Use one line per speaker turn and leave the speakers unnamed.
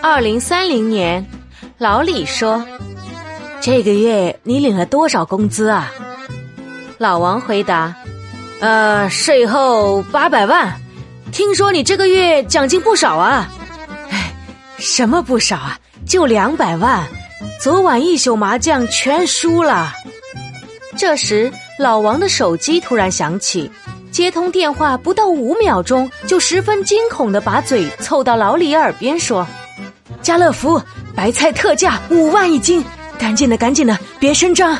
二零三零年，老李说：“
这个月你领了多少工资啊？”
老王回答：“
呃，税后八百万。听说你这个月奖金不少啊？”“哎，什么不少啊？就两百万。昨晚一宿麻将全输了。”
这时，老王的手机突然响起。接通电话不到五秒钟，就十分惊恐的把嘴凑到老李耳边说：“
家乐福白菜特价五万一斤，赶紧的，赶紧的，别声张。”